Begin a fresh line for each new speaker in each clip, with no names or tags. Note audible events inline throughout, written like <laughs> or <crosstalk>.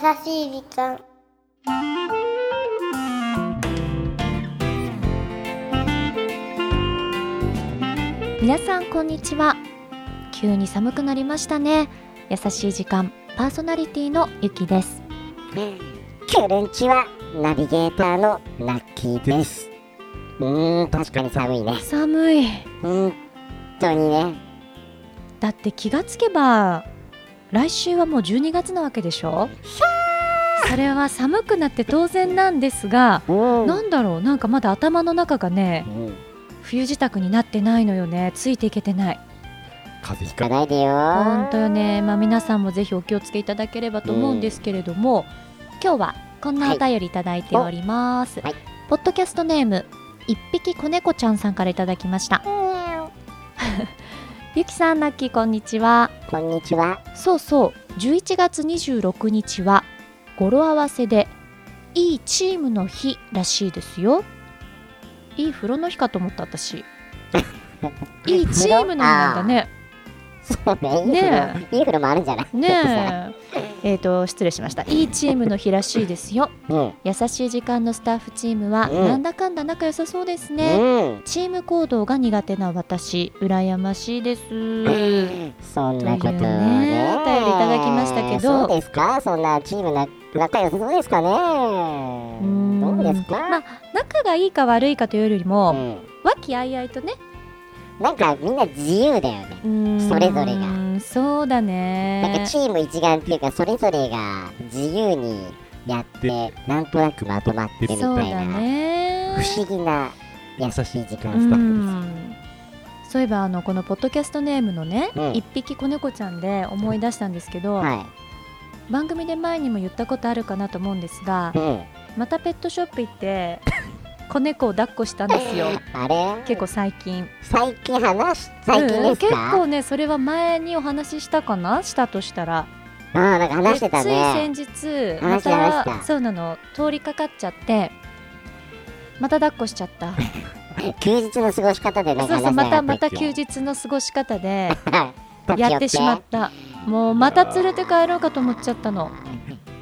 しい時間。
皆さんこんにちは。急に寒くなりましたね。優しい時間パーソナリティのゆきです。
キュルンチはナビゲーターのラッキーです。うーん確かに寒いね。
寒い。
本当にね。
だって気がつけば来週はもう12月なわけでしょ？それは寒くなって当然なんですが
うん。
なんだろう？なんかまだ頭の中がね
うん。
冬支度になってないのよね。ついていけてない。
風邪ひ
行かないでよ。
本当よね。まあ皆さんもぜひお気をつけいただければと思うんですけれども、今日はこんなお便りいただいております、
はい。
ポッドキャストネーム一匹子猫ちゃんさんからいただきました。<laughs> ゆきさん、ナッキーこんにちは
こんにちは。
そうそう。11月26日は語呂合わせでいいチームの日らしいですよ。いい風呂の日かと思った私。<laughs> いいチームの日なんだね
そうね。いい
ね
いい風呂もあるんじゃない？
ねえ。<laughs> えーと失礼しました。いいチームの日らしいですよ。
うん。
優しい時間のスタッフチームは
うん。
なんだかんだ仲良さそうですね、
うん。
チーム行動が苦手な私羨ましいです。
そんなこと
ね。
ね
お便りいただきましたけど。
そうですか？そんなチームな仲良さそうですかね？
ん。
どうですか、
まあ仲がいいか悪いかというよりも、
うん。
和気あいあいとね
なんかみんな自由だよね。それぞれが。
そうだね。
なんかチーム一丸っていうかそれぞれが自由にやってなんとなくまとまってるみたいな、
ね。
不思議な優しい時間
う
スタッフです
ん。そういえばあのこのポッドキャストネームのね、
うん。
一匹子猫ちゃんで思い出したんですけど、
は
番組で前にも言ったことあるかなと思うんですが
い、うん、
またペットショップ行って子猫を抱っこしたんですよ。
あれ？
結構最近。
最近話し最近です
うん結
か、
構ねそれは前にお話ししたかな？したとしたら。
ああなんか話してた
でつい
ね
先日ま
た。
たそうなの通りかかっちゃって。また抱っこしちゃった。<laughs>
休日の過ごし方でなんか
そうそうまたま
った
休日の過ごし方で
た <laughs>
やってしまった。もうまた連れて帰ろうかと思っちゃったの。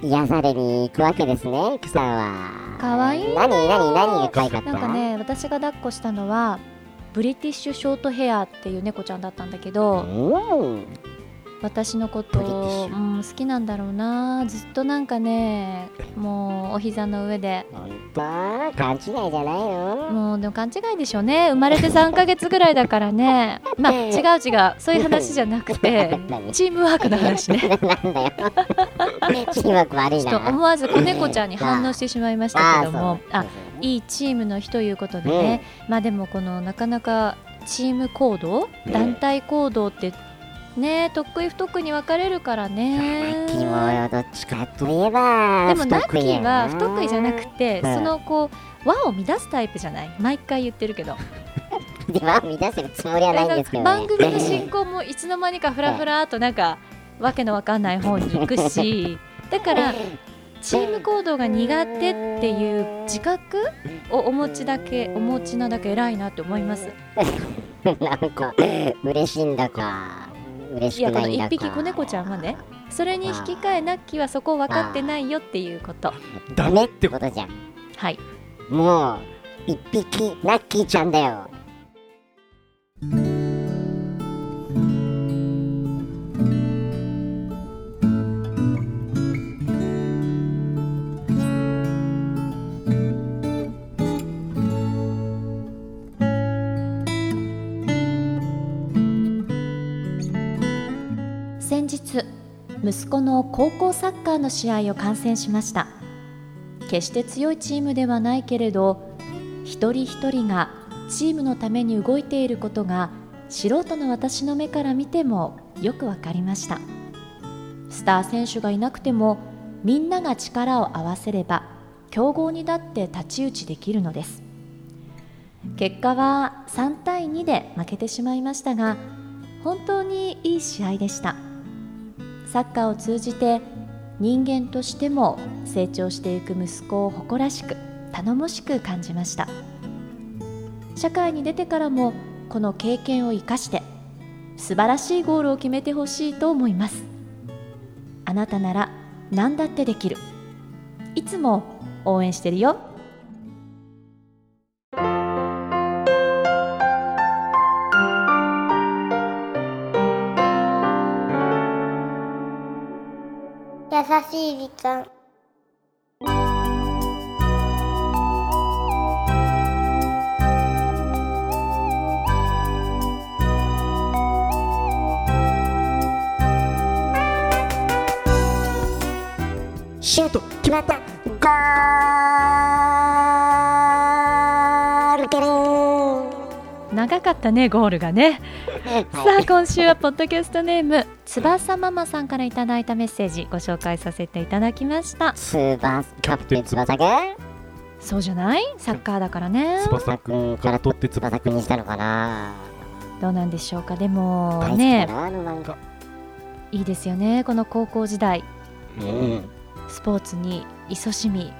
癒されに行くわけですねゆきさんは
かわい
何何何可愛かった
なんかね私が抱っこしたのはブリティッシュショートヘアっていう猫ちゃんだったんだけど私のこと
ブリティッシュ
うん、好きなんだろうなずっとなんかねもうお膝の上で
本当勘違いじゃないの
もうでも勘違いでしょうね生まれて3ヶ月ぐらいだからねまあ違う違うそういう話じゃなくてチームワークの話ね
チーム悪いな。
思わず子猫ちゃんに反応してしまいましたけども。あいいチームの日ということでね、まあでもこのなかなかチーム行動、
うん
団体行動ってね得意不得意に分かれるからね。
キモよどっちかといえば
でもナッキーは不得意じゃなくて、
うん
そのこう輪を乱すタイプじゃない？毎回言ってるけど。<laughs>
では乱してるつもりはないんですけどね。
番組の進行もいつの間にかフラフラっとなんかわけのわかんない方に行くし <laughs> だからチーム行動が苦手っていう自覚をお持ちだけお持ちなだけ偉いなって思います。<laughs>
なんか嬉しいんだか嬉
いやこの
しくないんだか。
一匹子猫ちゃんはねそれに引き換えナッキーはそこを分かってないよっていうこと。
ダメってことじゃん。
はい。
もう一匹ラッキーちゃんだよ
息子の高校サッカーの試合を観戦しました。決して強いチームではないけれど一人一人がチームのために動いていることが素人の私の目から見てもよくわかりました。スター選手がいなくてもみんなが力を合わせれば強豪にだって太刀打ちできるのです。結果は3対2で負けてしまいましたが本当にいい試合でした。サッカーを通じて人間としても成長していく息子を誇らしく頼もしく感じました。社会に出てからもこの経験を生かして素晴らしいゴールを決めてほしいと思います。あなたなら何だってできる。いつも応援してるよ。
しい時間。シュート決まった。
かったねゴールがね。<laughs> さあ今週はポッドキャストネーム翼ママさんからいただいたメッセージご紹介させていただきました。
キャプテン翼くん。
そうじゃない？サッカーだからね。
翼くんから取って翼くんにしたのかな。
どうなんでしょうか？でもね。いいですよねこの高校時代。
うん。
スポーツに勤しみ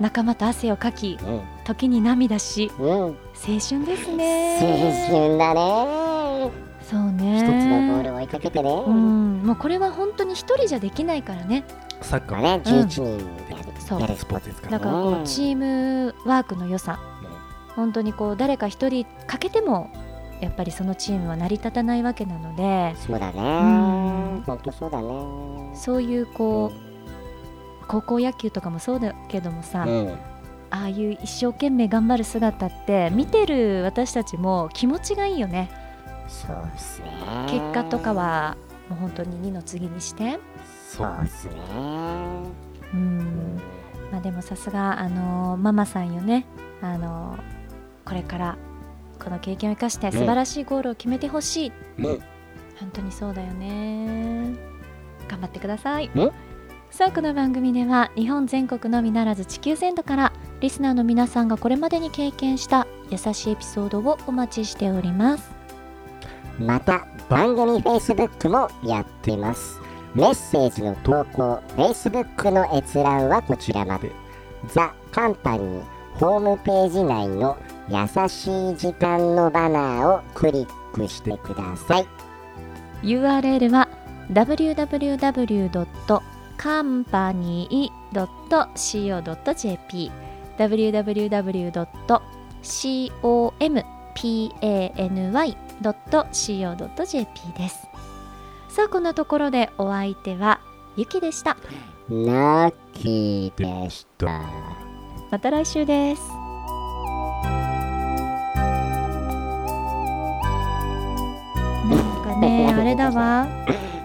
仲間と汗をかき
うん。
時に涙し
うん。
青春です
青
ね
春だね。
そうね。
一つのボールを追いかけてね、
うん。もうこれは本当に一人じゃできないからね。
サッカー。
まあね、11人でやる,、
そう。
やるスポーツですからね。
だからこうチームワークの良さ。本当にこう誰か一人かけてもやっぱりそのチームは成り立たないわけなので。
そうだね。
ん。
本当そうだね。
そういうこう高校野球とかもそうだけどもさ、
うん、
ああいう一生懸命頑張る姿って見てる私たちも気持ちがいいよね。
そうですね。
結果とかはもう本当に二の次にして。
そうですね。
う
うん。ん
まあでもさすがあのーママさんよね。あのーこれからこの経験を生かして素晴らしいゴールを決めてほしい、
うん。
本当にそうだよね。頑張ってください。
うん
さあこの番組では日本全国のみならず地球全土からリスナーの皆さんがこれまでに経験した優しいエピソードをお待ちしております
また番組 Facebook もやっています。メッセージの投稿、Facebook の閲覧はこちらまで。ザ・カンパニーホームページ内の優しい時間のバナーをクリックしてください。
URL は www.company.co.jp www.company.co.jp です。さあこんなところでお相手はゆきでした。
ナッキーでした。
また来週です。なんかねあれだわ。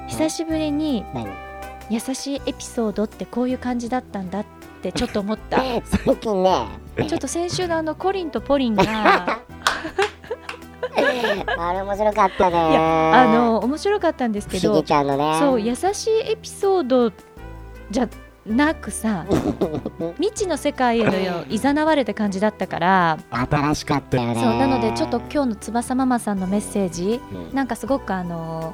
久しぶりに
何？
優しいエピソードってこういう感じだったんだってちょっと思った <laughs>
最近ね、
ちょっと先週のあのコリンとポリンが <laughs>
あれ面白かったね。
いやあの面白かったんですけど
ちゃんのね。
そう優しいエピソードじゃなくさ <laughs> 未知の世界へのいざなわれた感じだったから
新しかったよね。
そうなのでちょっと今日の翼ママさんのメッセージ
うん
なんかすごくあの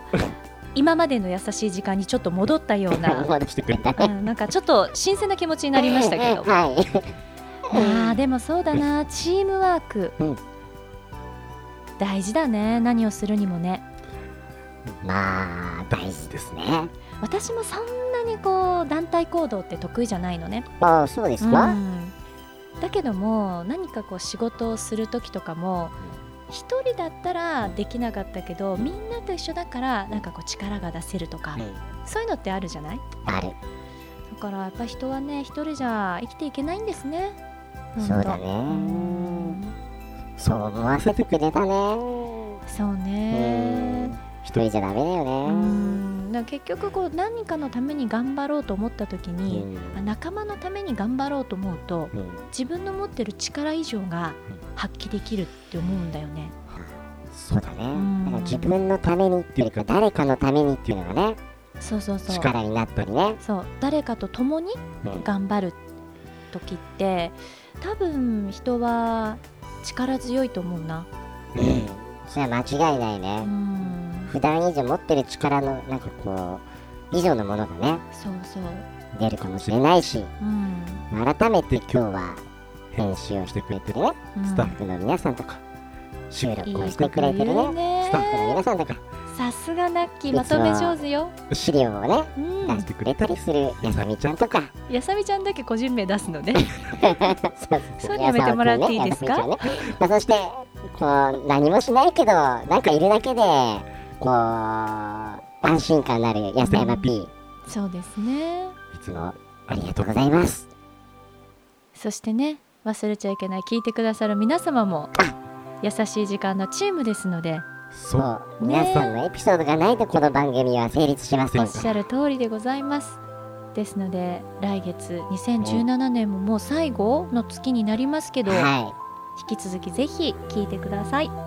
今までの優しい時間にちょっと戻ったような、
戻してくれたね。
うん、なんかちょっと新鮮な気持ちになりましたけど <laughs>
はい。
あーでもそうだなチームワーク、
うん
大事だね何をするにもね
まあ大事ですね。
私もそんなにこう団体行動って得意じゃないのね、
ああそうですか？
うんだけども何かこう仕事をする時とかも一人だったらできなかったけどみんなと一緒だからなんかこう力が出せるとか、
うん。
そういうのってあるじゃない？
ある。
だからやっぱ人はね一人じゃ生きていけないんですね。
そうだね。
うん
そう思わせてくれたね。
そうね
一人じゃダメだよ
う
ね。
結局こう何かのために頑張ろうと思った時
う
に、
ん
あ仲間のために頑張ろうと思うと
うん。
自分の持ってる力以上が発揮できるって思うんだよね。
そうだね。
ん。
だから自分のためにっていうか誰かのためにっていうのがね
そうそうそう。
力になったりね。
そう。誰かと共に
うん。
頑張る時って多分人は力強いと思うな。
うん。それは間違いないうね。
ん
普段以上持ってる力のなんかこう以上のものがね
そうそう。
出るかもしれないし
うん。
改めて今日は編集をしてくれてるね
うん。
スタッフの皆さんとか収録をしてくれてるね
ね。
スタッフの皆さんとか
さすがナッキーまとめ上手よ、
資料をね
うん。
出してくれたりするやさみちゃんとか
やさみちゃんだけ個人名出すのね。<laughs>
そう
そういうのやめてもらっていいですか？
やさみちゃんねまあ、そしてこう何もしないけどなんかいるだけでこう。安心感のある安山 P い
そうですね。
つもありがとうございます。
そしてね忘れちゃいけない聞いてくださる皆様も優しい時間のチームですので
そ
そう
う皆さんのエピソードがないとこの番組は成立しません
おっしゃる通りでございます。ですので来月2017年ももう最後の月になりますけど、
は
引き続きぜひ聞いてください